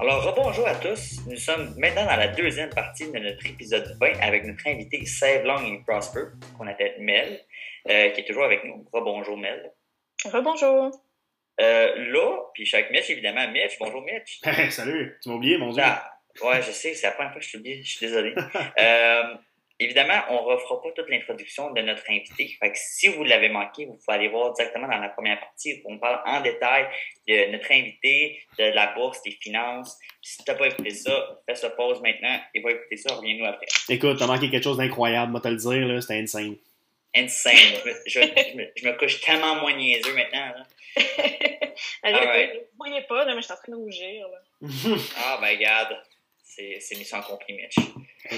Alors, rebonjour à tous. Nous sommes maintenant dans la deuxième partie de notre épisode 20 avec notre invité Save Long and Prosper, qu'on appelle Mel, euh, qui est toujours avec nous. Rebonjour Mel. Rebonjour. Euh, là, puis je suis avec Mitch, évidemment. Mitch, bonjour Mitch. salut, tu m'as oublié, mon Dieu. Ah, ouais, je sais, c'est la première fois que je t'oublie, je suis désolé. euh, évidemment, on ne refera pas toute l'introduction de notre invité. Fait que si vous l'avez manqué, vous pouvez aller voir directement dans la première partie où on parle en détail de notre invité, de la bourse, des finances. si tu n'as pas écouté ça, fais ça pause maintenant et va écouter ça, reviens-nous après. Écoute, t'as manqué quelque chose d'incroyable, moi te le dire, là, c'était insane. Insane. je, me, je, me, couche tellement moins niaiseux maintenant. Là. Alors, right. Vous ne voyez pas, là, mais je suis en train de rougir. Là. ah, ben, regarde. C'est mis sans compris, Mitch.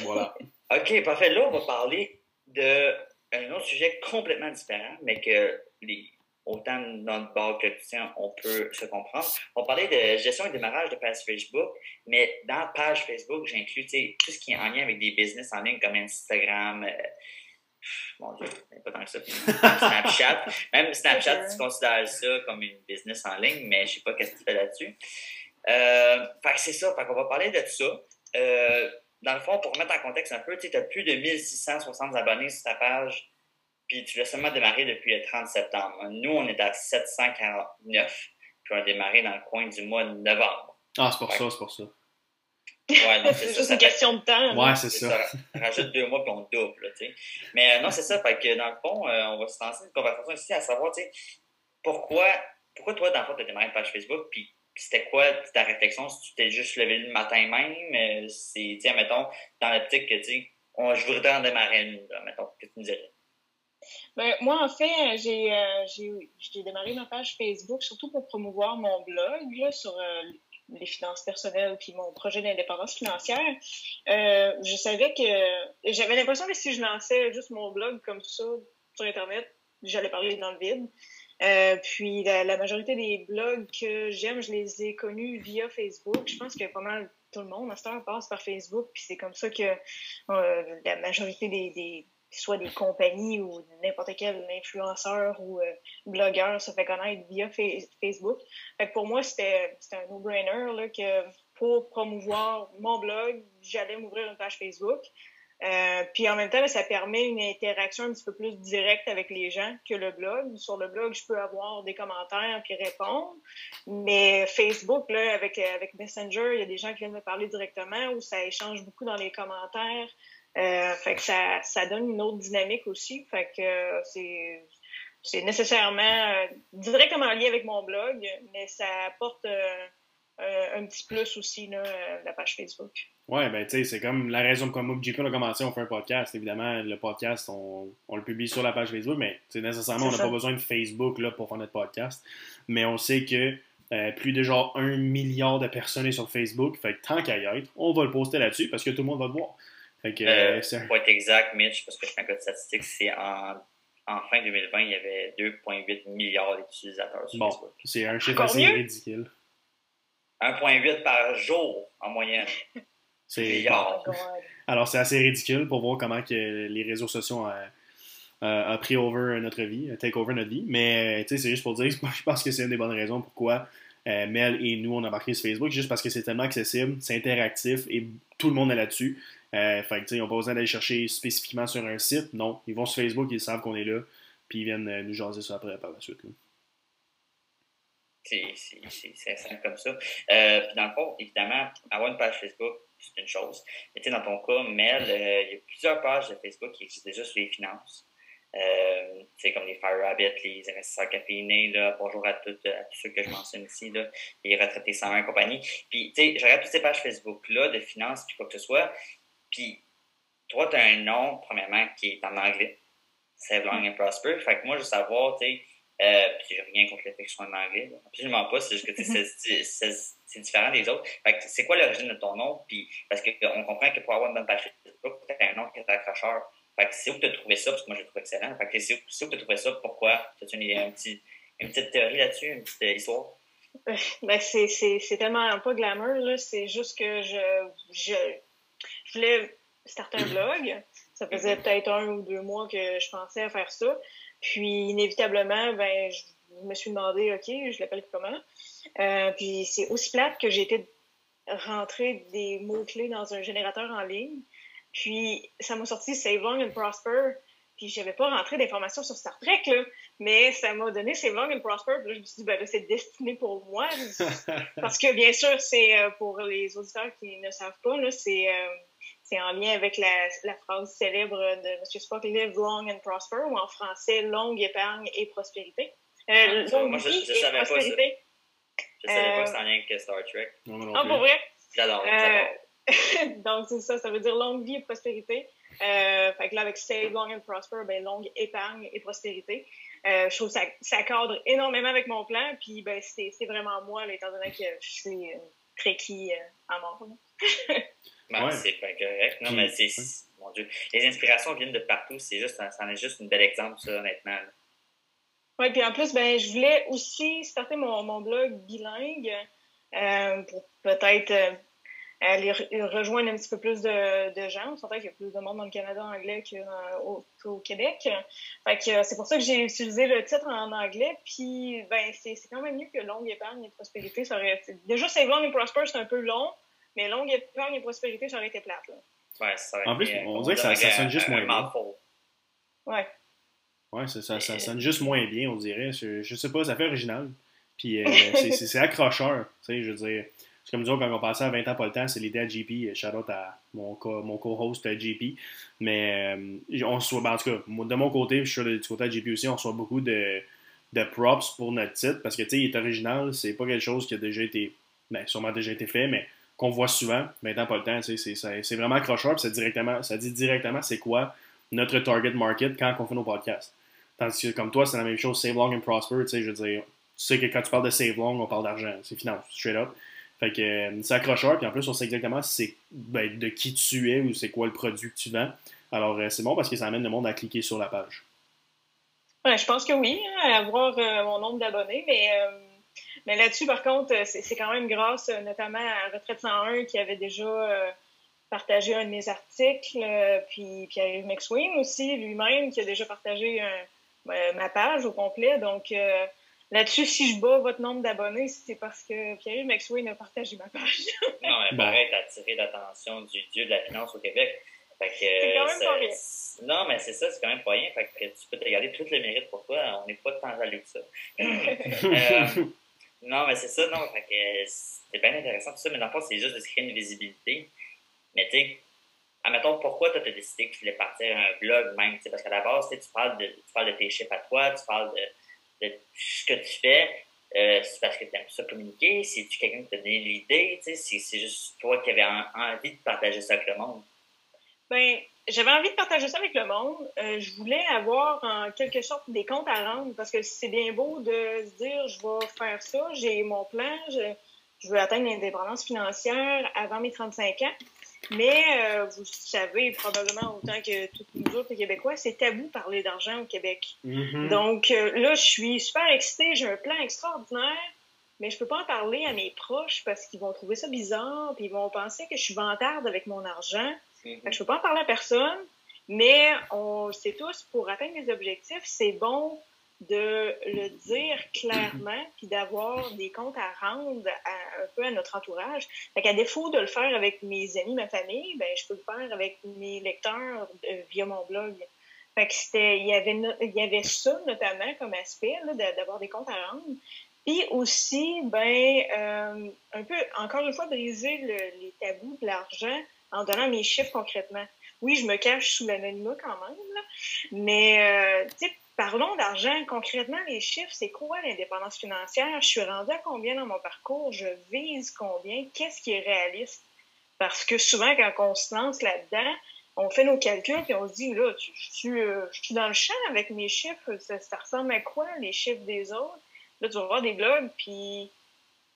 Voilà. OK, parfait. Là, on va parler d'un autre sujet complètement différent, mais que les, autant dans le bord que le tien, on peut se comprendre. On va parler de gestion et démarrage de page Facebook, mais dans page Facebook, j'inclus tout ce qui est en lien avec des business en ligne comme Instagram, euh, mon Dieu, pas tant que ça. Snapchat. Même Snapchat, tu considères ça comme une business en ligne, mais je sais pas qu'est-ce que tu fais là-dessus. Euh, fait que c'est ça. Fait qu'on va parler de ça. Euh, dans le fond, pour remettre en contexte un peu, tu as plus de 1660 abonnés sur ta page, puis tu l'as seulement démarré depuis le 30 septembre. Nous, on est à 749, puis on a démarré dans le coin du mois de novembre. Ah, c'est pour fait ça, c'est pour ça. Ouais, c'est juste une question de temps. Ouais, c'est ça. ça. Rajoute deux mois puis on double, tu sais. Mais euh, non, c'est ça. Fait que dans le fond, euh, on va se lancer une conversation ici à savoir, tu sais, pourquoi, pourquoi toi, dans le fond, tu as démarré une page Facebook, puis c'était quoi ta réflexion si tu t'es juste levé le matin même? C'est, tiens, mettons, dans l'optique que, tu je voudrais en démarrer une, là, mettons, que tu me dirais. Ben, moi, en fait, j'ai, euh, j'ai, démarré ma page Facebook surtout pour promouvoir mon blog là, sur euh, les finances personnelles puis mon projet d'indépendance financière. Euh, je savais que j'avais l'impression que si je lançais juste mon blog comme ça sur Internet, j'allais parler dans le vide. Euh, puis la, la, majorité des blogs que j'aime, je les ai connus via Facebook. Je pense que pas mal tout le monde à cette heure passe par Facebook, puis c'est comme ça que euh, la majorité des, des, soit des compagnies ou n'importe quel influenceur ou euh, blogueur se fait connaître via Facebook. Fait que pour moi, c'était un no-brainer que pour promouvoir mon blog, j'allais m'ouvrir une page Facebook. Euh, puis en même temps, ça permet une interaction un petit peu plus directe avec les gens que le blog. Sur le blog, je peux avoir des commentaires puis répondre. Mais Facebook, là, avec, avec Messenger, il y a des gens qui viennent me parler directement ou ça échange beaucoup dans les commentaires. Euh, fait que ça, ça donne une autre dynamique aussi. Fait que euh, c'est c'est nécessairement euh, directement lié avec mon blog, mais ça apporte euh, un petit plus aussi, là, la page Facebook. Ouais, ben tu sais, c'est comme la raison comme moi JP a commencé, on fait un podcast. Évidemment, le podcast, on, on le publie sur la page Facebook, mais nécessairement, on n'a pas besoin de Facebook là, pour faire notre podcast. Mais on sait que euh, plus de genre un milliard de personnes sont sur Facebook. Fait que tant qu'à y être, on va le poster là-dessus parce que tout le monde va le voir. Fait que, euh, euh pour être exact, Mitch, parce que je fais un code statistique, c'est en, en, fin 2020, il y avait 2,8 milliards d'utilisateurs sur bon, Facebook. C'est un chiffre assez ridicule. 1,8 par jour en moyenne. C'est Alors, c'est assez ridicule pour voir comment que les réseaux sociaux ont, pris over notre vie, take over notre vie. Mais, tu sais, c'est juste pour dire, je pense que c'est une des bonnes raisons pourquoi euh, Mel et nous, on a marqué sur Facebook, juste parce que c'est tellement accessible, c'est interactif et tout le monde est là-dessus. Euh, fait que, ils n'ont pas besoin d'aller chercher spécifiquement sur un site. Non, ils vont sur Facebook, ils savent qu'on est là, puis ils viennent euh, nous jaser ça après par la suite. C'est simple comme ça. Euh, puis dans le fond, évidemment, avoir une page Facebook, c'est une chose. Mais tu sais, dans ton cas, Mel, euh, il y a plusieurs pages de Facebook qui existent déjà sur les finances. Euh, c'est comme les Fire Rabbit, les investisseurs caféinés, là, bonjour à, toutes, à tous ceux que je mentionne ici, là, les retraités 101 et compagnie. Puis, tu sais, regarde toutes ces pages Facebook-là de finances, puis quoi que ce soit, puis toi, tu as un nom, premièrement, qui est en anglais, Save Long and Prosper. Fait que moi, je veux savoir, tu sais, euh, puis j'ai rien contre le fait que je sois en anglais, absolument pas, c'est juste que c'est différent des autres. Fait que c'est quoi l'origine de ton nom? Puis, parce qu'on comprend que pour avoir une bonne page Facebook, tu as un nom qui est accrocheur. Fait que c'est où tu as trouvé ça, parce que moi je le trouve excellent. Fait que c'est où, où tu as trouvé ça, pourquoi? As-tu une, un petit, une petite théorie là-dessus, une petite euh, histoire? Ben, c'est tellement pas glamour, là. C'est juste que je, je, je voulais starter un blog. Ça faisait mm-hmm. peut-être un ou deux mois que je pensais à faire ça. Puis, inévitablement, ben, je me suis demandé, OK, je l'appelle comment? Euh, puis, c'est aussi plate que j'ai été rentrer des mots-clés dans un générateur en ligne. Puis, ça m'a sorti Save Long and Prosper. Puis, j'avais pas rentré d'informations sur Star Trek, là. Mais ça m'a donné Save Long and Prosper. Puis là, je me suis dit, ben là, c'est destiné pour moi. Parce que, bien sûr, c'est euh, pour les auditeurs qui ne savent pas, là, c'est. Euh, c'est en lien avec la, la, phrase célèbre de M. Spock, Live long and prosper, ou en français, longue épargne et prospérité. Euh, ah, moi, je, je savais prospérité. pas ça. Je savais pas que c'était en lien avec Star Trek. Ah, pour vrai? J'adore, euh, Donc, c'est ça, ça veut dire longue vie et prospérité. Euh, fait que là, avec Save Long and Prosper, ben, longue épargne et prospérité. Euh, je trouve que ça, ça cadre énormément avec mon plan, puis ben, c'est vraiment moi, là, étant donné que je suis euh, trekkie euh, à mort. Ben, c'est pas correct. Non, mais c'est. Mon Dieu. Les inspirations viennent de partout. C'est juste, ça en est juste un bel exemple, ça, honnêtement. Oui, puis en plus, ben, je voulais aussi starter mon, mon blog bilingue euh, pour peut-être euh, aller rejoindre un petit peu plus de, de gens. On s'entend qu'il y a plus de monde dans le Canada anglais qu'au au Québec. Fait que c'est pour ça que j'ai utilisé le titre en anglais. Puis, ben, c'est quand même mieux que Longue épargne et prospérité. Ça aurait, déjà, Save Long and Prosper, c'est un peu long. Mais longue épargne et prospérité, ça aurait été plate. Là. Ouais, ça en plus, on dirait que ça, ça, sonne juste moins bien. Ouais. Ouais, ça, ça, ça, sonne juste moins bien, on dirait. Je, je sais pas, ça fait original. Puis euh, c'est accrocheur. Tu sais, je veux dire. C'est comme dire, quand on passait à 20 ans pas le temps, c'est l'idée à JP. Shout out à mon, co, mon co-host JP. Mais euh, on soit, ben, en tout cas, de mon côté, je suis du côté de JP aussi, on reçoit beaucoup de, de props pour notre titre parce que tu sais, il est original. C'est pas quelque chose qui a déjà été. Ben, sûrement déjà été fait, mais qu'on voit souvent, maintenant pas le temps, c'est vraiment accrocheur, puis directement, ça dit directement c'est quoi notre target market quand on fait nos podcasts. Tandis que comme toi, c'est la même chose, save long and prosper, tu sais, je veux dire, tu sais que quand tu parles de save long, on parle d'argent, c'est finance, straight up. Fait que euh, c'est accrocheur, puis en plus, on sait exactement ben, de qui tu es ou c'est quoi le produit que tu vends. Alors, euh, c'est bon parce que ça amène le monde à cliquer sur la page. Ouais, je pense que oui, hein, à avoir euh, mon nombre d'abonnés, mais mais là-dessus, par contre, c'est quand même grâce euh, notamment à Retraite 101 qui avait déjà euh, partagé un de mes articles, euh, puis Pierre-Yves McSween aussi, lui-même, qui a déjà partagé ma page au complet. Donc là-dessus, si je bats votre nombre d'abonnés, c'est parce que Pierre-Yves McSween a partagé ma page. non, mais pareil, t'as attiré l'attention du dieu de la finance au Québec. c'est quand même pas rien. Non, mais c'est ça, c'est quand même pas rien. Fait que tu peux te regarder tout le mérite pour toi. On n'est pas tant jaloux que ça. Non, mais c'est ça, non. Fait que c'est bien intéressant tout ça, mais dans le c'est juste de se créer une visibilité. Mais tu sais, admettons, pourquoi tu as décidé que tu voulais partir un blog même? Parce qu'à la base, tu parles, de, tu parles de tes chiffres à toi, tu parles de, de ce que tu fais. Euh, c'est parce que tu aimes ça communiquer, c'est-tu quelqu'un qui t'a donné l'idée, c'est juste toi qui avais envie de partager ça avec le monde? Ben, j'avais envie de partager ça avec le monde. Euh, je voulais avoir en quelque sorte des comptes à rendre parce que c'est bien beau de se dire je vais faire ça, j'ai mon plan, je, veux atteindre l'indépendance financière avant mes 35 ans. Mais euh, vous savez probablement autant que tous nous autres Québécois, c'est tabou parler d'argent au Québec. Mm-hmm. Donc euh, là, je suis super excitée, j'ai un plan extraordinaire, mais je peux pas en parler à mes proches parce qu'ils vont trouver ça bizarre, puis ils vont penser que je suis vantarde avec mon argent. Mm-hmm. Je ne peux pas en parler à personne, mais on sait tous, pour atteindre les objectifs, c'est bon de le dire clairement, puis d'avoir des comptes à rendre un peu à notre entourage. Fait qu'à défaut de le faire avec mes amis, ma famille, ben, je peux le faire avec mes lecteurs euh, via mon blog. Fait que c'était, il y avait, il y avait ça notamment comme aspect, d'avoir des comptes à rendre. Puis aussi, ben, euh, un peu, encore une fois, briser les tabous de l'argent en donnant mes chiffres concrètement. Oui, je me cache sous l'anonymat quand même, là, mais euh, parlons d'argent. Concrètement, les chiffres, c'est quoi l'indépendance financière? Je suis rendue à combien dans mon parcours? Je vise combien? Qu'est-ce qui est réaliste? Parce que souvent, quand on se lance là-dedans, on fait nos calculs et on se dit, là, je, suis, euh, je suis dans le champ avec mes chiffres. Ça, ressemble à quoi, les chiffres des autres? Là, tu vas voir des blogs, puis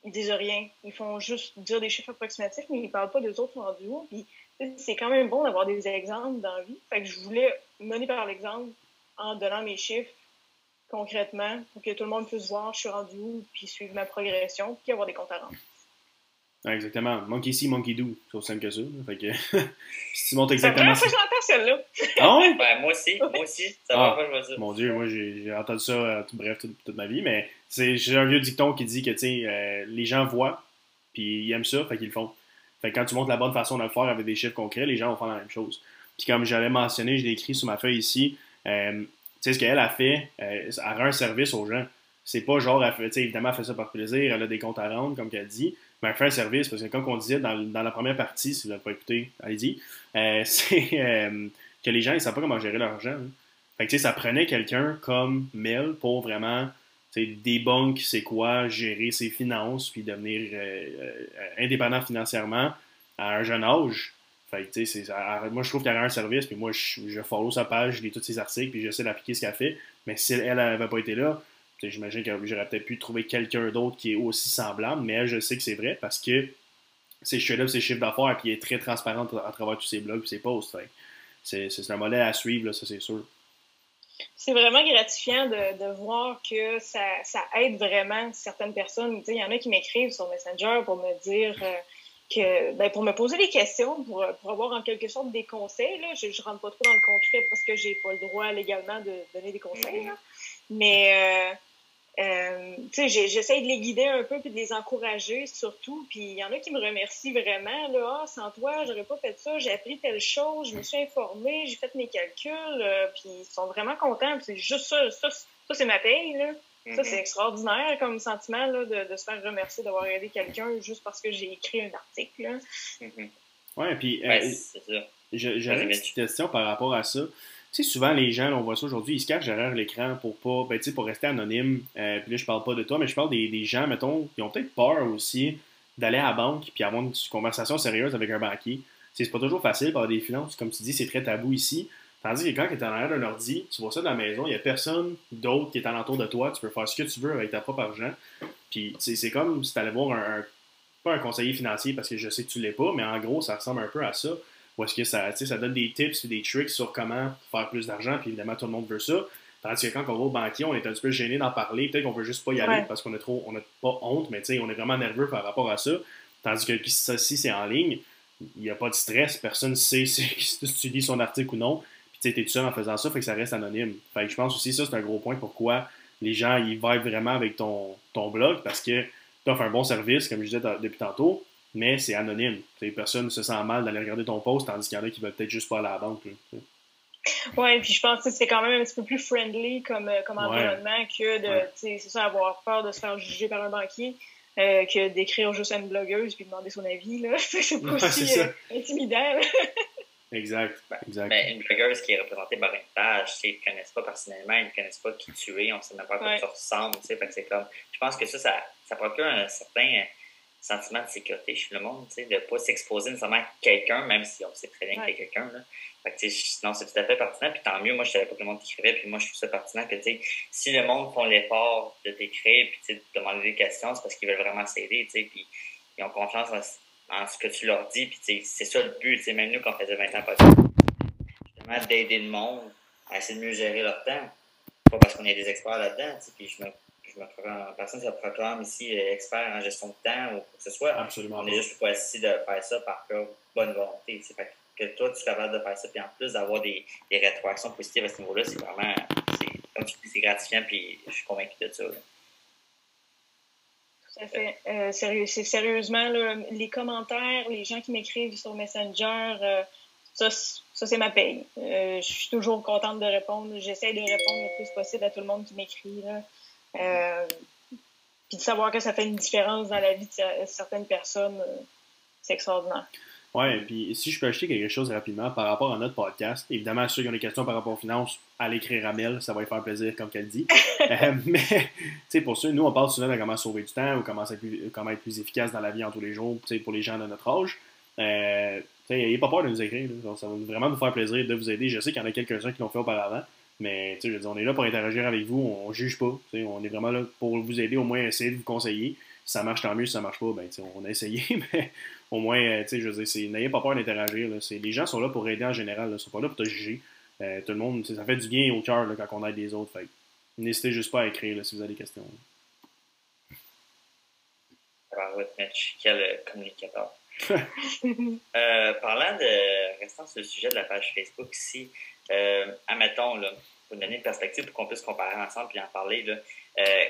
ils disent rien. Ils font juste dire des chiffres approximatifs, mais ils parlent pas des autres rendus haut. Puis c'est quand même bon d'avoir des exemples dans la vie. Fait que je voulais mener par l'exemple en donnant mes chiffres concrètement pour que tout le monde puisse voir je suis rendu où, puis suivre ma progression, puis avoir des comptes à rendre. Exactement. Monkey see, monkey do. C'est aussi simple que ça. Fait que, si tu montes exactement. C'est la première fois que j'entends celle-là. Ah ouais? Ben, moi aussi. Moi aussi. Ça va pas, je vais dire. Mon Dieu, moi, j'ai entendu ça, euh, bref, toute, ma vie. Mais j'ai un vieux dicton qui dit que, tu sais, euh, les gens voient, puis ils aiment ça, fait qu'ils le font. Fait que quand tu montres la bonne façon de le faire avec des chiffres concrets, les gens vont faire la même chose. Puis comme j'avais mentionné, je l'ai écrit sur ma feuille ici, euh, tu sais, ce qu'elle a fait, elle rend un service aux gens. C'est pas genre, elle fait, évidemment, elle fait ça par plaisir, elle a des comptes à rendre, comme qu'elle dit, fait un service, parce que comme on disait dans, dans la première partie, si vous n'avez pas écouté, allez-y, euh, c'est euh, que les gens, ils savent pas comment gérer leur argent. Hein. Fait que, ça prenait quelqu'un comme Mel pour vraiment débunk c'est quoi gérer ses finances, puis devenir euh, indépendant financièrement à un jeune âge. Fait que, c'est, moi, je trouve qu'elle a un service, puis moi, je, je follow sa page, je lis tous ses articles, puis j'essaie d'appliquer ce qu'elle fait. Mais si elle n'avait pas été là, J'imagine que j'aurais peut-être pu trouver quelqu'un d'autre qui est aussi semblable, mais je sais que c'est vrai parce que c'est straight up ses chiffres d'affaires et il est très transparent à travers tous ses blogs et ses posts. C'est un modèle à suivre, ça c'est sûr. C'est vraiment gratifiant de, voir que ça, aide vraiment certaines personnes. Il y en a qui m'écrivent sur Messenger pour me dire euh, que, ben, pour me poser des questions, pour, avoir en quelque sorte des conseils. Je ne rentre pas trop dans le concret parce que j'ai pas le droit légalement de donner des conseils. Mm-hmm. Mais euh, euh, j'essaie de les guider un peu puis de les encourager surtout. Puis il y en a qui me remercient vraiment. Là, ah, sans toi, j'aurais pas fait ça. J'ai appris telle chose, je me suis informée, j'ai fait mes calculs. Euh, puis ils sont vraiment contents. C'est juste ça. Ça, c'est ma paye. Là. Ça, c'est mm-hmm. extraordinaire comme sentiment là, de, de, se faire remercier d'avoir aidé quelqu'un juste parce que j'ai écrit un article. Mm-hmm. Oui, puis euh, j'avais une petite question par rapport à ça. Sais, souvent, les gens, on voit ça aujourd'hui, ils se cachent derrière l'écran pour pas, ben, pour rester anonyme. Euh, puis là, je parle pas de toi, mais je parle des, gens, mettons, qui ont peut-être peur aussi d'aller à la banque puis avoir une conversation sérieuse avec un banquier. C'est pas toujours facile par des finances. Comme tu dis, c'est très tabou ici. Tandis que quand tu es en arrière d'un ordi, tu vois ça dans la maison, il n'y a personne d'autre qui est alentour de toi. Tu peux faire ce que tu veux avec ta propre argent. Puis c'est comme si tu allais voir un, pas un conseiller financier parce que je sais que tu l'es pas, mais en gros, ça ressemble un peu à ça. Ou est-ce que ça, ça donne des tips et des tricks sur comment faire plus d'argent, puis évidemment, tout le monde veut ça. Tandis que quand on va au banquier, on est un petit peu gêné d'en parler. Peut-être qu'on veut juste pas y aller parce qu'on a trop, on a pas honte, mais on est vraiment nerveux par rapport à ça. Tandis que si c'est en ligne, il n'y a pas de stress, personne ne sait si, tu lis son article ou non. Puis tu es tout seul en faisant ça, fait que ça reste anonyme. Fait que je pense aussi ça, c'est un gros point pourquoi les gens ils vivent vraiment avec ton, ton blog parce que tu offres un bon service, comme je disais depuis tantôt, mais c'est anonyme. personne ne se sent mal d'aller regarder ton post, tandis qu'il y en a qui veulent peut-être juste pas aller à la banque. Oui, puis je pense que c'est quand même un petit peu plus friendly comme, euh, comme environnement que de, c'est ça, avoir peur de se faire juger par un banquier. Euh, que d'écrire juste à une blogueuse puis demander son avis. Là. c'est pas aussi euh, intimidant. exact. Ben, exact. Ben, une blogueuse qui est représentée par une page, ils ne connaissent pas personnellement, ils ne connaissent pas qui tu es, on ne sait même pas à quoi tu ressembles. Fait que comme, je pense que ça, ça, ça procure un certain sentiment de sécurité chez le monde, de ne pas s'exposer nécessairement à quelqu'un, même si on sait très bien qu'il y a quelqu'un. non, c'est tout à fait pertinent. Puis tant mieux, moi, je savais pas que le monde t'écrivait. Puis moi, je trouve ça pertinent que, si le monde font l'effort de t'écrire puis de demander des questions, c'est parce qu'ils veulent vraiment s'aider, Puis ils ont confiance en, ce que tu leur dis. Puis c'est ça le but. Même nous, quand on faisait 20 ans, justement, d'aider le monde à essayer de mieux gérer leur temps. Pas parce qu'on est des experts là-dedans. Puis je me je me proclame, personne ne se proclame ici euh, expert en gestion de temps ou quoi que ce soit. Absolument. On est juste pas ici de faire ça par bonne volonté. Fait que toi, tu es capable de faire ça, puis en plus d'avoir des, des, rétroactions positives à ce niveau-là, c'est vraiment, comme tu dis, c'est gratifiant, puis je suis convaincu de ça. Tout à fait. Euh, sérieux, c'est sérieusement, les commentaires, les gens qui m'écrivent sur Messenger, euh, ça, ça c'est ma paye. je suis toujours contente de répondre. J'essaie de répondre le plus possible à tout le monde qui m'écrit. Euh, puis de savoir que ça fait une différence dans la vie de certaines personnes, euh, c'est extraordinaire. Oui, puis si je peux acheter quelque chose rapidement par rapport à notre podcast, évidemment, ceux qui ont des questions par rapport aux finances, allez écrire à Mel, ça va lui faire plaisir, comme qu'elle dit. Euh, mais, tu sais, pour ceux, nous, on parle souvent de comment sauver du temps ou comment être plus, comment être plus efficace dans la vie en tous les jours, tu sais, pour les gens de notre âge. Euh, n'ayez pas peur de nous écrire, ça va vraiment nous faire plaisir de vous aider. Je sais qu'il y en a quelques-uns qui l'ont fait auparavant. Mais je veux dire, on est là pour interagir avec vous, on, ne juge pas. On est vraiment là pour vous aider, au moins essayer de vous conseiller. Si ça marche, tant mieux. Si ça marche pas, ben, on a essayé, mais au moins, euh, je veux dire, n'ayez pas peur d'interagir. Les gens sont là pour aider en général, ils sont pas là pour te juger. Euh, tout le monde, ça fait du bien au cœur quand on aide les autres. N'hésitez juste pas à écrire si vous avez des questions. quel communicateur? euh, parlant de, restant sur le sujet de la page Facebook ici, euh, admettons, là, pour donner une perspective pour qu'on puisse comparer ensemble et en parler, là, euh,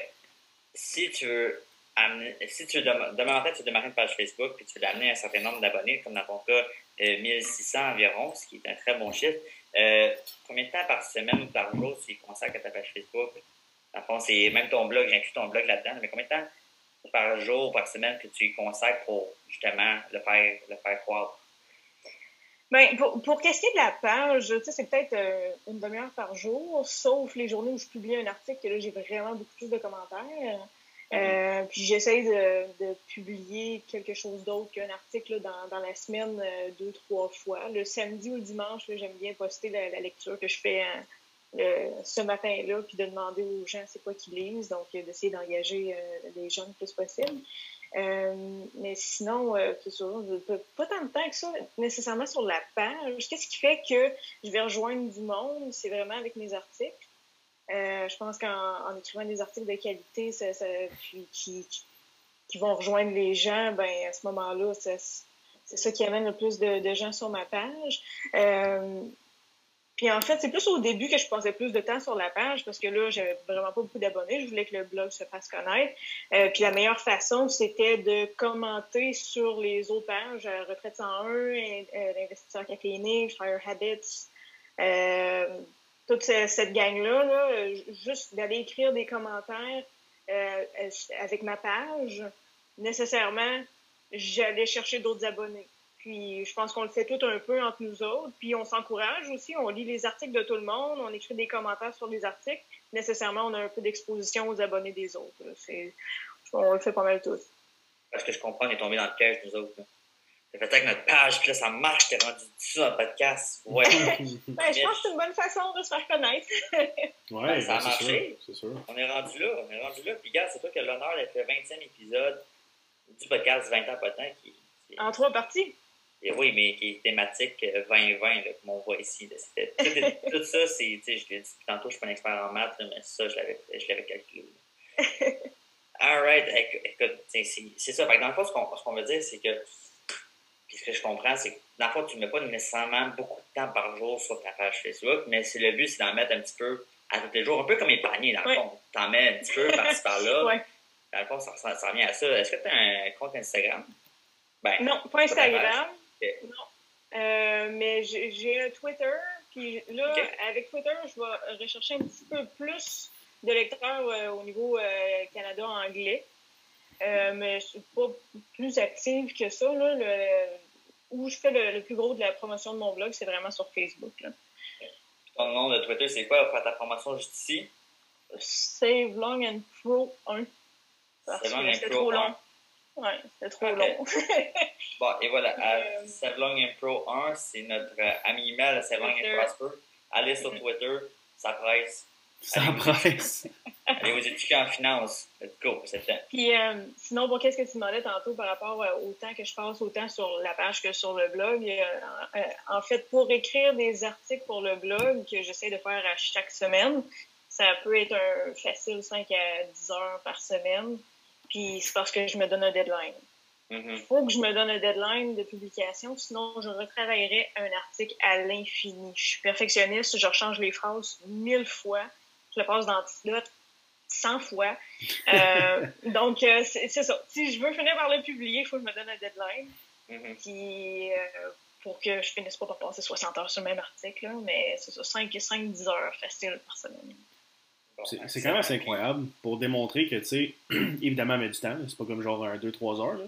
si tu veux amener, si tu veux, demain fait, tu veux une page Facebook puis tu veux amener un certain nombre d'abonnés, comme dans ton cas, 1600 euh, environ, ce qui est un très bon chiffre, euh, combien de temps par semaine ou par jour tu y consacres à ta page Facebook? En fond, c'est même ton blog, j'inclus ton blog là-dedans, mais combien de temps par jour, par semaine que tu y consacres pour justement le faire, le faire croire? Ben, pour, pour qu'est-ce qui est de la page, c'est peut-être euh, une demi-heure par jour, sauf les journées où je publie un article, que là, j'ai vraiment beaucoup plus de commentaires. Euh, puis j'essaie de, de, publier quelque chose d'autre qu'un article dans, dans, la semaine euh, deux, trois fois. Le samedi ou le dimanche, j'aime bien poster la, lecture que je fais ce matin-là, puis de demander aux gens c'est quoi qu'ils lisent, donc d'essayer d'engager les gens le plus possible. Mais sinon, sûr, pas tant de temps que ça nécessairement sur la page. Qu'est-ce qui fait que je vais rejoindre du monde? C'est vraiment avec mes articles. Euh, je pense qu'en écrivant des articles de qualité, ça, puis qui, qui, vont rejoindre les gens, ben à ce moment-là, c'est ça qui amène le plus de, gens sur ma page. Euh, puis en fait, c'est plus au début que je passais plus de temps sur la page parce que là, j'avais vraiment pas beaucoup d'abonnés. Je voulais que le blog se fasse connaître. Euh, puis la meilleure façon, c'était de commenter sur les autres pages, Retraite 101, l'Investisseur caféiné, Fire Habits, toute cette gang-là, là, juste d'aller écrire des commentaires euh, avec ma page, nécessairement, j'allais chercher d'autres abonnés. Puis je pense qu'on le fait tout un peu entre nous autres. Puis on s'encourage aussi, on lit les articles de tout le monde, on écrit des commentaires sur les articles. Nécessairement, on a un peu d'exposition aux abonnés des autres. On le fait pas mal tous. Parce que je comprends, on est tombé dans le piège, nous autres. T'as fait avec notre page, puis là, ça marche, t'es rendu dessus dans le podcast. Ouais. ben, je pense que c'est une bonne façon de se faire connaître. ouais, ben, ça a marché. On est rendu là, on est rendu là. Puis, gars, c'est toi qui as l'honneur d'être le 20e épisode du podcast 20 ans pas temps. Qui, En trois parties. Et oui, mais qui est thématique 2020, euh, comme on voit ici. Tout, tout, ça, c'est, tu sais, je l'ai dit tantôt, je suis pas un expert en maths, mais ça, je l'avais calculé. Alright, écoute, c'est ça. Dans le fond, ce qu'on veut dire, c'est que ce que je comprends, c'est que dans le fond, tu ne mets pas nécessairement beaucoup de temps par jour sur ta page Facebook, mais c'est le but, c'est d'en mettre un petit peu à tous les jours, un peu comme les paniers, dans le fond. Tu en mets un petit peu par-ci par-là. ouais. Dans le fond, ça, ça, revient à ça. Est-ce que tu as un compte Instagram? Ben, non, pas Instagram. Non. Euh, mais j'ai un Twitter. Puis là, avec Twitter, je vais rechercher un petit peu plus de lecteurs euh, au niveau euh, Canada anglais. mais je suis pas plus active que ça. Là. Le, où je fais le, plus gros de la promotion de mon blog, c'est vraiment sur Facebook. Là. Ton nom de Twitter, c'est quoi? Pour ta promotion juste ici? Save Long and Pro 1. C'était trop long. Ouais, c'était trop long. bon, et voilà, euh, Save Long and Pro 1, c'est notre euh, ami email, Save Long and Prosper. Allez sur. Twitter, ça presse. Ça presse. Allez aux étudiants en finance. Let's go c'est Puis, euh, sinon, bon, qu'est-ce que tu demandais tantôt par rapport euh, au temps que je passe autant sur la page que sur le blog? Euh, en fait, pour écrire des articles pour le blog que j'essaie de faire à chaque semaine, ça peut être un facile 5 à 10 heures par semaine. Puis, c'est parce que je me donne un deadline. Il mm-hmm. faut que je me donne un deadline de publication, sinon je retravaillerai un article à l'infini. Je suis perfectionniste, je rechange les phrases mille fois, je le passe dans Antidote 100 fois. Euh, donc, euh, c'est ça. Si je veux finir par le publier, il faut que je me donne un deadline. Mm-hmm. Puis, euh, pour que je finisse pas par passer 60 heures sur le même article, mais c'est ça, 5-10 heures facile par semaine. C'est quand même assez incroyable pour démontrer que, tu sais, évidemment, met du temps, c'est pas comme genre un 2-3 heures,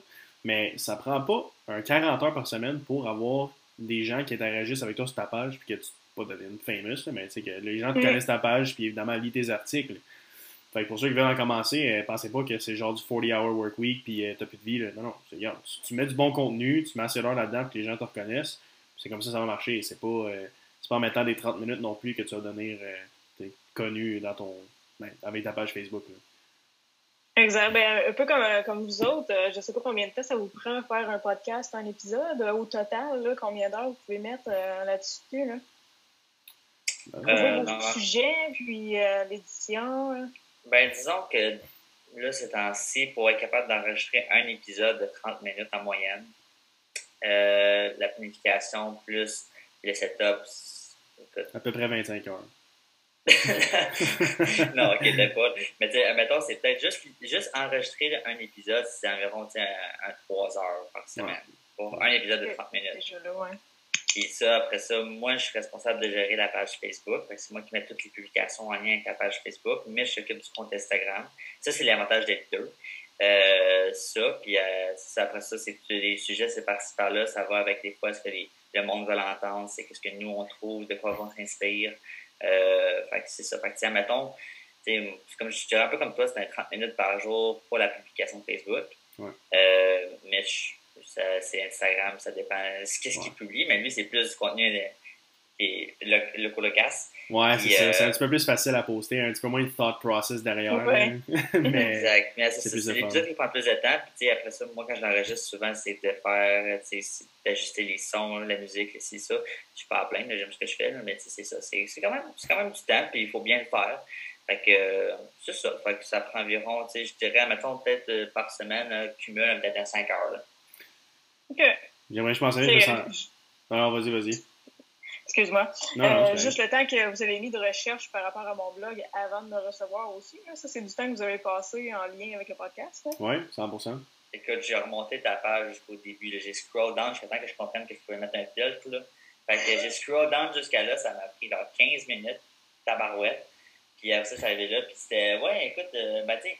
mais ça prend pas un 40 heures par semaine pour avoir des gens qui interagissent avec toi sur ta page, puis que tu pas deviennes famous, mais tu sais, que les gens te mm. connaissent ta page, puis évidemment, lis tes articles. Fait pour ceux qui veulent en commencer, euh, pensez pas que c'est genre du 40-hour work week puis euh, t'as plus de vie. Là. Non, non. tu mets du bon contenu, tu mets assez d'heures là-dedans que les gens te reconnaissent. C'est comme ça que ça va marcher. C'est pas, euh, pas en mettant des 30 minutes non plus que tu vas devenir connu dans ton, ben, avec ta page Facebook. Exact. Ben, un peu comme, comme vous autres, je sais pas combien de temps ça vous prend faire un podcast, un épisode. au total, là, combien d'heures vous pouvez mettre là-dessus? Là? Euh, sujet, puis l'édition. Ben, disons que là, c'est temps-ci, pour être capable d'enregistrer un épisode de 30 minutes en moyenne, euh, la planification plus le setup. À peu près 25 heures. non, ok, pas. Mais tu mettons, c'est peut-être juste, juste enregistrer un épisode, c'est environ un, 3 heures par semaine. Pour un épisode de 30 minutes. Déjà là, ouais. Et ça, après ça, moi, je suis responsable de gérer la page Facebook. C'est moi qui mets toutes les publications en lien avec la page Facebook, mais je s'occupe du compte Instagram. Ça, c'est l'avantage d'être deux. Euh, ça, puis euh, après ça, c'est les sujets, c'est par-ci par-là, ça va avec des fois ce que le monde veut l'entendre, c'est ce que nous on trouve, de quoi on s'inspire. Euh, fait que c'est ça. Fait que, mettons, comme je dirais un peu comme toi, c'est 30 minutes par jour pour la publication Facebook. Euh, mais c'est Instagram, ça dépend de ce qu'il publie, mais lui, c'est plus du contenu et le, le colocasse. Ouais, c'est ça. C'est un euh, petit peu plus facile à poster, un petit peu moins de thought process derrière. mais exact. Mais c'est l'épisode qui prend plus de temps. Puis après ça, moi, quand je l'enregistre, souvent, c'est de faire, d'ajuster les sons, la musique, c'est ça. Je suis pas à plaindre, j'aime ce que je fais, mais c'est ça. C'est quand, même, quand même du temps, puis il faut bien le faire. Fait que c'est ça. Fait que ça prend environ, je dirais, mettons, peut-être euh, par semaine, cumule peut-être à 5 heures. Là. OK. J'aimerais, je pensais, je sens... Alors, vas-y, vas-y. Excuse-moi. Euh, juste le temps que vous avez mis de recherche par rapport à mon blog avant de me recevoir aussi. Ça, c'est du temps que vous avez passé en lien avec le podcast. Oui, 100% Écoute, j'ai remonté ta page jusqu'au début. J'ai scroll down jusqu'à temps que je comprenne que je pouvais mettre un filtre. Là. Fait que j'ai scroll down jusqu'à là. Ça m'a pris genre 15 minutes, tabarouette. Puis après ça, j'arrivais là. Puis c'était, ouais, écoute, euh, ben, tu sais,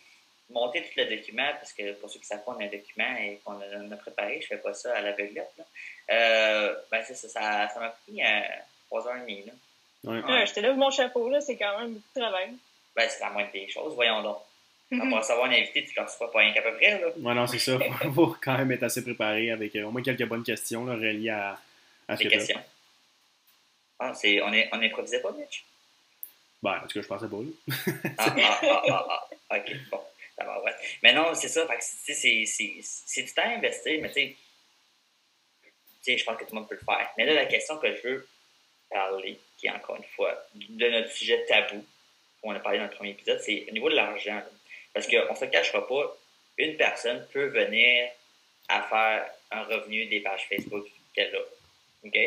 monter tout le document, parce que pour ceux qui savent pas, on a un document et qu'on a, préparé, je fais pas ça à l'aveuglette. Euh, ben c'est ça, ça m'a pris euh, trois heures et demie. Là. Ouais. ouais je te lève mon chapeau, là, c'est quand même beaucoup de travail. Ben, c'est la moindre des choses, voyons donc. Mm -hmm. savoir un invité, tu ne le reçois pas rien qu'à peu près. Là. Ouais, non, c'est ça. Il faut quand même être assez préparé avec euh, au moins quelques bonnes questions là, reliées à, à ce Des questions. Ah, c'est, on, est, on improvisait pas, Mitch? Ben, en tout cas, je pensais pas. ah, ah, ah, ah, ah, ok, bon. Mais non, c'est ça. C'est du temps à investir, mais tu sais, je pense que tout le monde peut le faire. Mais là, la question que je veux parler, qui est encore une fois de notre sujet tabou, qu'on a parlé dans le premier épisode, c'est au niveau de l'argent. Parce qu'on ne se cachera pas, une personne peut venir à faire un revenu des pages Facebook qu'elle a. OK?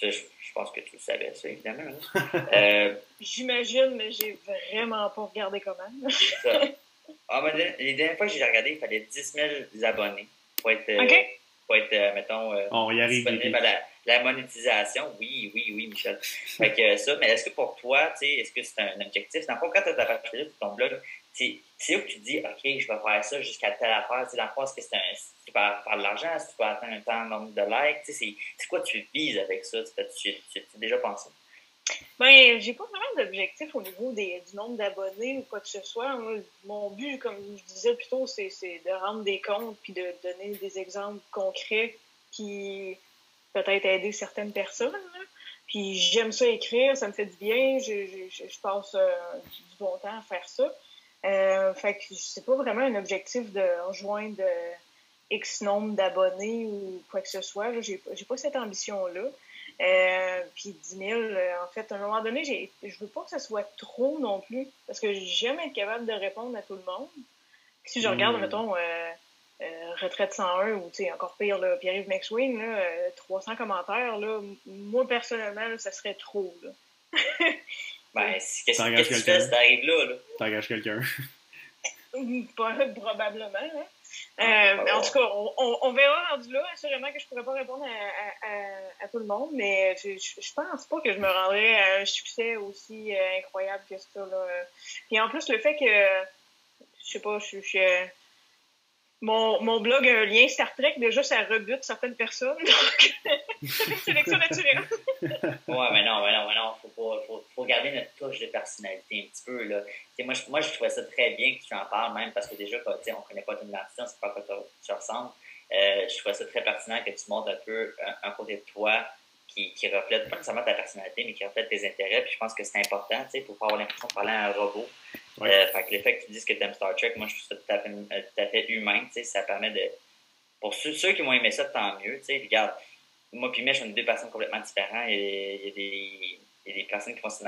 Ça, je, pense que tu le savais, ça, évidemment. Euh, J'imagine, mais j'ai vraiment pas regardé comment. ça. Ah, ben, les dernières fois que j'ai regardé, il fallait 10 000 abonnés pour être, euh, pour être euh, mettons, euh, On y arrive disponible à la, la, monétisation. Oui, oui, oui, Michel. fait que ça, mais est-ce que pour toi, est-ce que c'est un objectif? Dans le fond, quand tu as ta page ton blog, c'est où que tu dis, OK, je vais faire ça jusqu'à telle affaire? Dans le fond, est-ce que c'est un, si tu peux faire de l'argent, si tu peux atteindre un temps nombre de likes? C'est quoi tu vises avec ça? Tu as déjà pensé? Ben, j'ai pas vraiment d'objectif au niveau des, du nombre d'abonnés ou quoi que ce soit. mon but, comme je disais plus tôt, c'est de rendre des comptes puis de donner des exemples concrets qui peut-être aider certaines personnes. Puis j'aime ça écrire, ça me fait du bien, je, je, passe euh, du bon temps à faire ça. Euh, fait que c'est pas vraiment un objectif de rejoindre X nombre d'abonnés ou quoi que ce soit. J'ai pas cette ambition-là. Euh, puis 10 000, euh, en fait, à un moment donné, je veux pas que ça soit trop non plus, parce que j'aime être capable de répondre à tout le monde. si je regarde, hmm. mettons, euh, Retraite 101 ou encore pire, Pierre-Yves McSwing, là, 300 commentaires, là, moi, personnellement, ça serait trop. Là. ben, qu'est-ce que tu fais si t'arrives là? là? T'engages quelqu'un. Probablement. Hein? Euh, en tout cas, on, on, verra rendu là. Assurément que je pourrais pas répondre à, à, à, tout le monde, mais je, je, pense pas que je me rendrais à un succès aussi euh, incroyable que ça. Là. Puis en plus, le fait que, je sais pas, je suis mon, mon blog a un lien Star Trek, déjà, ça rebute certaines personnes. Donc, c'est une sélection naturelle. ouais, mais non, mais non, mais non. Faut, pas, faut, faut garder notre touche de personnalité un petit peu. Là. moi, je, moi, je trouvais ça très bien que tu en parles, même parce que déjà, quand, on connaît pas ton identité, on ne sait pas à quoi tu ressembles. Euh, je trouvais ça très pertinent que tu montres un peu un, côté de toi qui, qui, reflète pas nécessairement ta personnalité, mais qui reflète tes intérêts. Puis je pense que c'est important, tu sais, pour pas avoir l'impression de parler à un robot. Euh, fait que le fait que tu dises que tu aimes Star Trek, moi, je trouve ça tout à fait, euh, tout à fait humain. Ça permet de. Pour ceux, ceux qui vont aimer ça, tant mieux. sais Regarde, moi puis Mich, on est deux personnes complètement différentes. Il y a, des, il y a des personnes qui vont se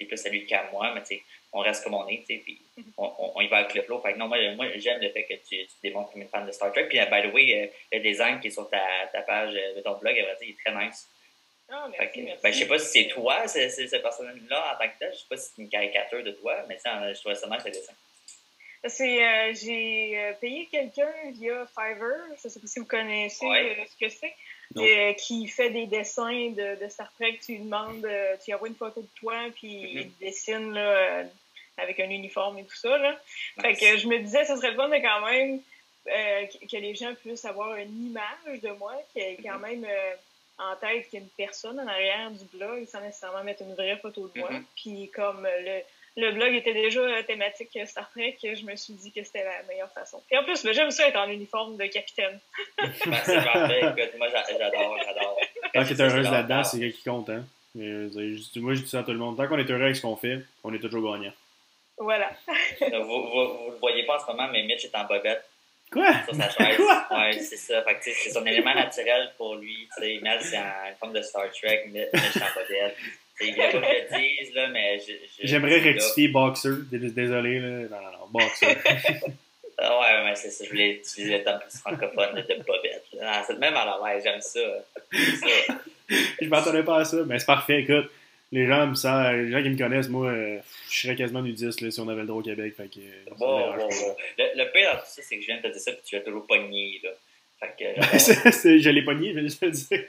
c'est plus à lui qu'à moi, mais tu sais, on reste comme on est, tu sais, puis on, on, y va avec le flow. Fait que non, moi, moi j'aime le fait que tu, démontres comme une fan de Star Trek. Puis, by the way, le design qui est sur ta, ta page de ton blog, il est très nice. Ah, merci, merci. Ben, je sais pas si c'est toi, cette personne-là, en tant que tel. Je sais pas si c'est une caricature de toi, mais je trouvais ça le dessin. C'est, euh, j'ai euh, payé quelqu'un via Fiverr, je ne sais pas si vous connaissez euh, ce que c'est, qui fait des dessins de, de, Star Trek. Tu lui demandes, tu lui envoies une photo de toi, puis mm-hmm. il dessine là, avec un uniforme et tout ça. Là. Fait que je me disais, ce serait le fun de quand même que les gens puissent avoir une image de moi qui est quand mm-hmm. même en tête qu'il y a une personne en arrière du blog sans nécessairement mettre une vraie photo de moi. Mm-hmm. Puis comme le le blog était déjà thématique Star Trek, je me suis dit que c'était la meilleure façon. Et en plus, ben, j'aime ça être en uniforme de capitaine. ben, c'est parfait. Écoute, moi, j'adore, j'adore. Tant que tu heureuse là-dedans, c'est ce qui compte. Hein? moi, je dis ça à tout le monde. Tant qu'on est heureux avec ce qu'on fait, on est toujours gagnant. Voilà. vous, ne le voyez pas en ce moment, mais Mitch est en bobette. Quoi? Sur sa chaise. Quoi? Ouais, c'est ça. Fait c'est son élément naturel pour lui. Mel, c'est en forme de Star Trek. Mitch est en bobette. Il y a pas que je dise, là, mais J'aimerais rectifier boxer. Désolé, là. Non, non, non, boxer. ah ouais, mais c'est ça. Je voulais utiliser le terme plus francophone de bobette. C'est même à l'envers, j'aime ça. ça. je m'attendais pas à ça, mais c'est parfait. Écoute, les gens, ça, les gens qui me connaissent, moi, euh, je serais quasiment nudiste là, si on avait le droit au Québec. Fait que, bon, bon, bon. Le, le pire dans tout ça, c'est que je viens de te dire ça, puis tu as toujours pogné. Là. Fait que, je l'ai pogné, je vais le dire.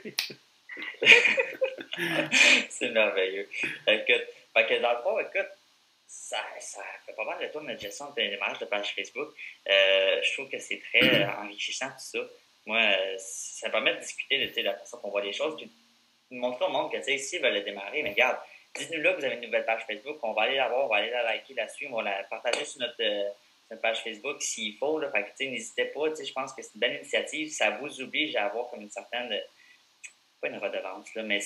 c'est merveilleux. Écoute, fait que dans le fond, écoute, ça, ça fait pas mal de tour notre gestion de l'image de page Facebook. Euh, je trouve que c'est très enrichissant tout ça. Moi, ça permet de discuter de la façon qu'on voit les choses, puis de montrer au monde que s'ils veulent le démarrer, mais regarde, dites-nous là que vous avez une nouvelle page Facebook, on va aller la voir, on va aller la liker, la suivre, on va la partager sur notre, euh, notre page Facebook s'il faut. Là. Fait que n'hésitez pas, je pense que c'est une belle initiative. Ça vous oblige à avoir comme une certaine pas une redevance, là, mais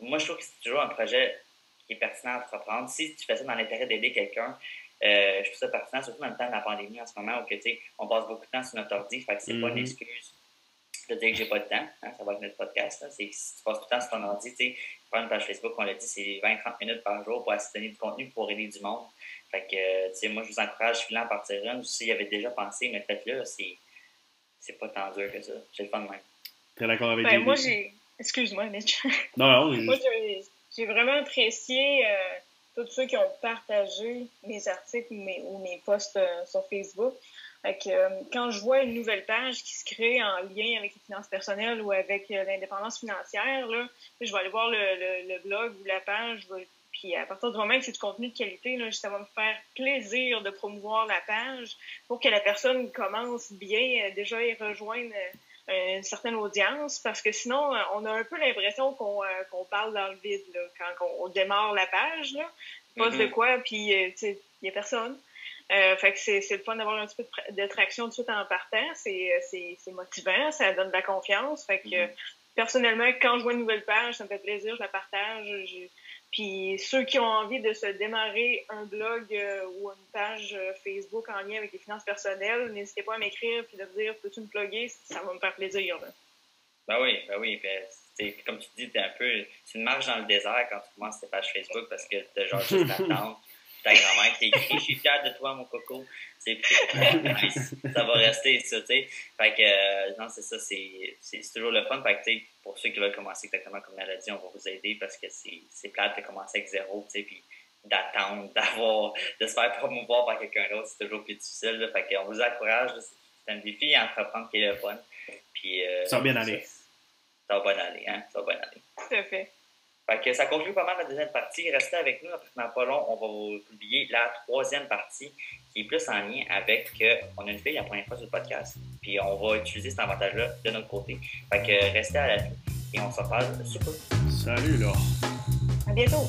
moi, je trouve que c'est toujours un projet qui est pertinent à entreprendre. Si tu fais ça dans l'intérêt d'aider quelqu'un, euh, je trouve ça pertinent, surtout dans le temps de la pandémie en ce moment où que, on passe beaucoup de temps sur notre ordi, fait que c'est pas une mm-hmm. excuse dire que j'ai pas de temps. Hein, ça va être notre podcast. C'est si tu passes tout le temps sur ton ordi, tu faire une page Facebook, on l'a dit, c'est 20-30 minutes par jour pour assister du contenu pour aider du monde. Fait que, tu sais, moi, je vous encourage filant à partir une. S'il y avait déjà pensé, mais faites-le, c'est, c'est pas tant dur que ça. J'ai le fun de même. T'es d'accord avec ben, Moi, j'ai. Excuse-moi, Mitch. Non, non. moi, j'ai vraiment apprécié euh, tous ceux qui ont partagé mes articles ou mes, ou mes posts euh, sur Facebook. Fait que, euh, quand je vois une nouvelle page qui se crée en lien avec les finances personnelles ou avec l'indépendance financière, là, je vais aller voir le, le, blog ou la page. puis à partir du moment que c'est du contenu de qualité, là, ça va me faire plaisir de promouvoir la page pour que la personne commence bien déjà y rejoindre une certaine audience parce que sinon, euh, on a un peu l'impression qu'on euh, parle dans le vide là, quand on, démarre la page. Là. Poste de mm-hmm. quoi, puis euh, il n'y a personne. Fait que c'est le fun d'avoir un petit peu de, traction tout de suite en partant. C'est motivant, ça donne de la confiance. Fait que mm-hmm. personnellement, quand je vois une nouvelle page, ça me fait plaisir, je la partage. Puis ceux qui ont envie de se démarrer un blog euh, ou une page euh, Facebook en lien avec les finances personnelles, n'hésitez pas à m'écrire puis de me dire peux-tu me plugger, ça va me faire plaisir. Ben oui, ben oui. Ben, comme tu dis, es un peu, c'est une marche dans le désert quand tu commences tes pages Facebook parce que tu as genre juste ta grand-mère qui écrit Je suis fière de toi, mon coco. ça va rester, ça, tu sais. Fait que, euh, non, c'est ça, c'est toujours le fun. Fait que, pour ceux qui veulent commencer exactement comme elle a dit, on va vous aider parce que c'est plate de commencer avec zéro, tu sais, puis d'attendre, d'avoir, de se faire promouvoir par quelqu'un d'autre, c'est toujours plus difficile. Là. Fait qu'on vous encourage, c'est un défi à entreprendre qui est le fun. Puis, euh, ça va bien aller. Ça, va bien aller, hein? Ça va bien aller. Tout à fait. Fait que ça conclut pas mal la deuxième partie. Restez avec nous. Après pas long, on va vous publier la troisième partie qui est plus en lien avec euh, on a une fille la première fois sur le podcast. Puis on va utiliser cet avantage-là de notre côté. Fait que restez à la et on se reparle super. Salut là. À bientôt.